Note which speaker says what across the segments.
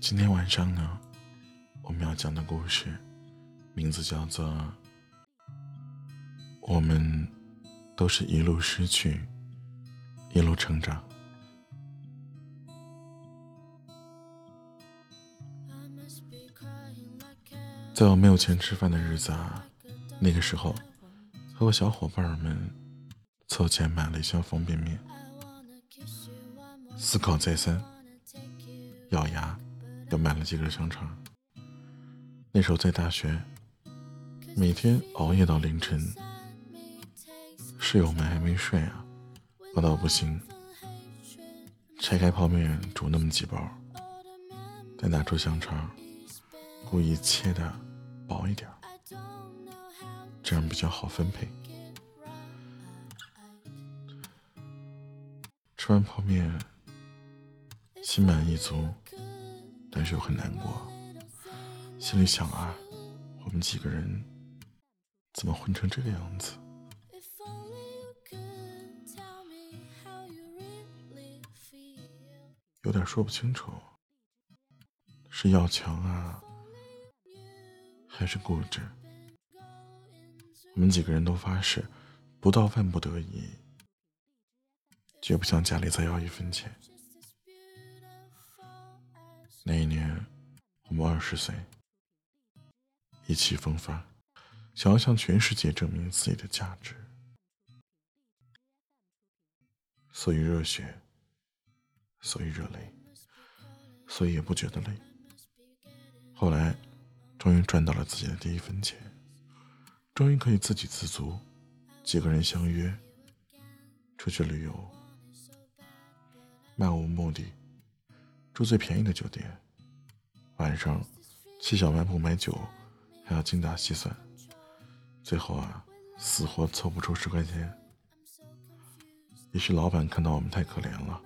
Speaker 1: 今天晚上呢，我们要讲的故事名字叫做《我们都是一路失去，一路成长》。在我没有钱吃饭的日子啊，那个时候和我小伙伴们凑钱买了一箱方便面，思考再三，咬牙。又买了几根香肠。那时候在大学，每天熬夜到凌晨，室友们还没睡啊，饿到不行。拆开泡面煮那么几包，再拿出香肠，故意切的薄一点，这样比较好分配。吃完泡面，心满意足。但是又很难过，心里想啊，我们几个人怎么混成这个样子？有点说不清楚，是要强啊，还是固执？我们几个人都发誓，不到万不得已，绝不向家里再要一分钱。那一年，我们二十岁，意气风发，想要向全世界证明自己的价值，所以热血，所以热泪，所以也不觉得累。后来，终于赚到了自己的第一分钱，终于可以自给自足，几个人相约出去旅游，漫无目的。住最便宜的酒店，晚上去小卖部买酒，还要精打细算，最后啊，死活凑不出十块钱。也许老板看到我们太可怜了，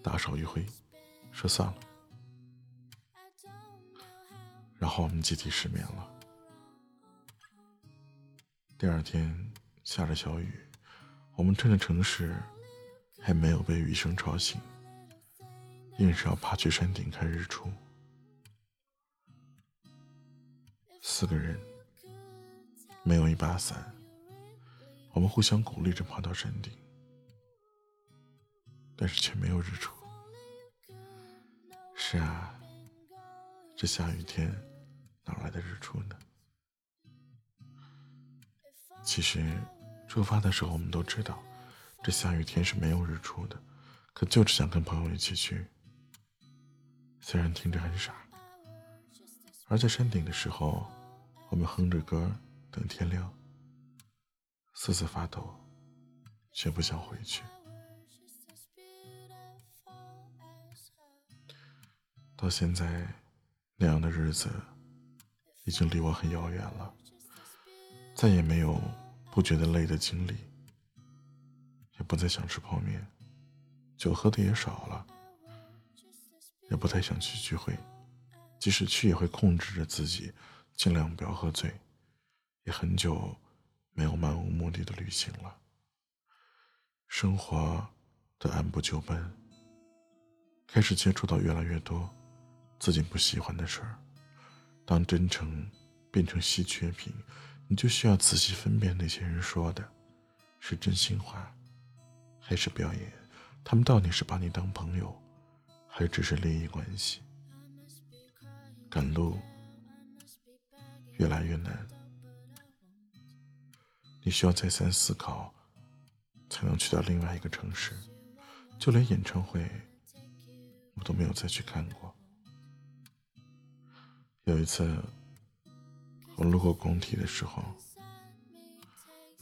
Speaker 1: 大手一挥，说算了。然后我们集体失眠了。第二天下着小雨，我们趁着城市还没有被雨声吵醒。硬是要爬去山顶看日出，四个人没有一把伞，我们互相鼓励着爬到山顶，但是却没有日出。是啊，这下雨天哪来的日出呢？其实出发的时候我们都知道，这下雨天是没有日出的，可就是想跟朋友一起去。虽然听着很傻，而在山顶的时候，我们哼着歌等天亮，瑟瑟发抖，却不想回去。到现在，那样的日子已经离我很遥远了，再也没有不觉得累的经历，也不再想吃泡面，酒喝的也少了。也不太想去聚会，即使去也会控制着自己，尽量不要喝醉。也很久没有漫无目的的旅行了。生活的按部就班，开始接触到越来越多自己不喜欢的事儿。当真诚变成稀缺品，你就需要仔细分辨那些人说的是真心话，还是表演。他们到底是把你当朋友？还只是利益关系，赶路越来越难，你需要再三思考，才能去到另外一个城市。就连演唱会，我都没有再去看过。有一次，我路过工体的时候，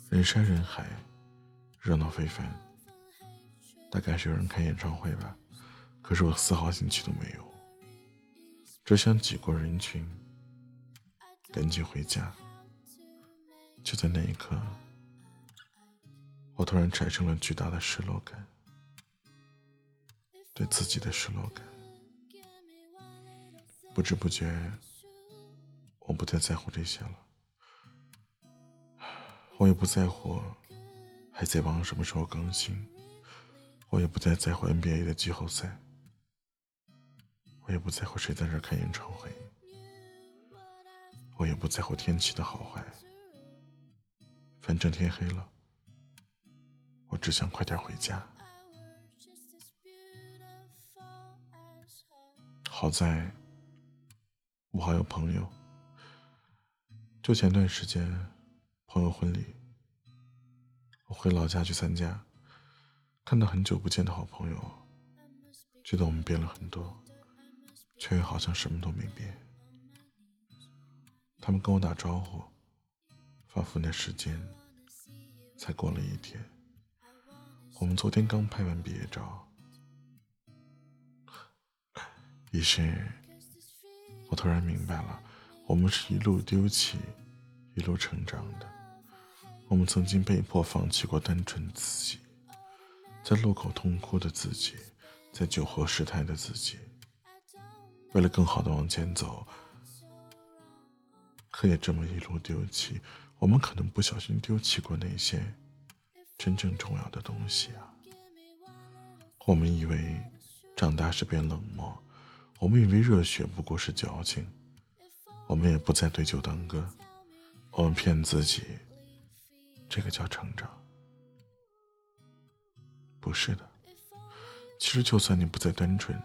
Speaker 1: 人山人海，热闹非凡，大概是有人开演唱会吧。可是我丝毫兴趣都没有，只想挤过人群，赶紧回家。就在那一刻，我突然产生了巨大的失落感，对自己的失落感。不知不觉，我不再在乎这些了，我也不在乎海贼王什么时候更新，我也不再在乎 NBA 的季后赛。我也不在乎谁在这开演唱会，我也不在乎天气的好坏，反正天黑了，我只想快点回家。好在，我还有朋友。就前段时间，朋友婚礼，我回老家去参加，看到很久不见的好朋友，觉得我们变了很多。却又好像什么都没变。他们跟我打招呼，仿佛那时间才过了一天。我们昨天刚拍完毕业照，于是，我突然明白了，我们是一路丢弃，一路成长的。我们曾经被迫放弃过单纯自己，在路口痛哭的自己，在酒后失态的自己。为了更好的往前走，可也这么一路丢弃。我们可能不小心丢弃过那些真正重要的东西啊。我们以为长大是变冷漠，我们以为热血不过是矫情，我们也不再对酒当歌，我们骗自己，这个叫成长。不是的，其实就算你不再单纯。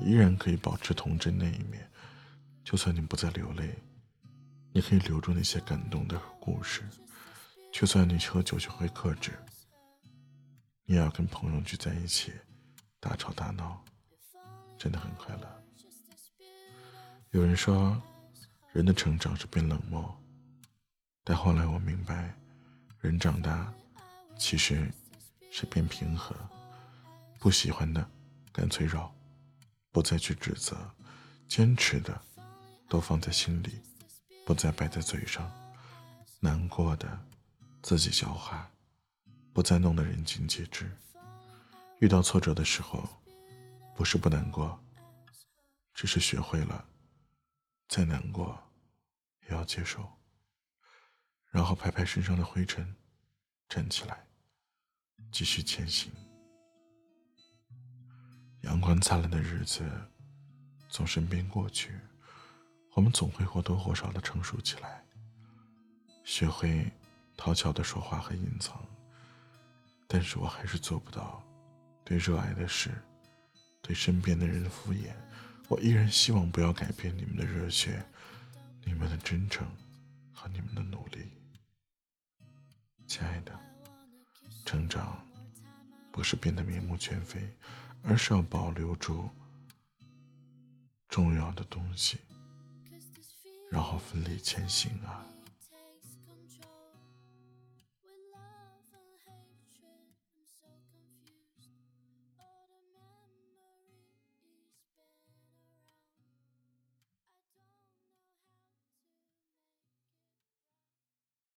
Speaker 1: 你依然可以保持童真那一面，就算你不再流泪，你可以留住那些感动的故事；就算你喝酒学会克制，你也要跟朋友聚在一起，大吵大闹，真的很快乐。有人说，人的成长是变冷漠，但后来我明白，人长大其实是变平和，不喜欢的干脆绕。不再去指责，坚持的都放在心里，不再摆在嘴上；难过的自己消化，不再弄得人尽皆知。遇到挫折的时候，不是不难过，只是学会了再难过也要接受，然后拍拍身上的灰尘，站起来，继续前行。阳光灿烂的日子从身边过去，我们总会或多或少的成熟起来，学会讨巧的说话和隐藏。但是我还是做不到对热爱的事、对身边的人敷衍。我依然希望不要改变你们的热血、你们的真诚和你们的努力，亲爱的。成长不是变得面目全非。而是要保留住重要的东西，然后奋力前行啊！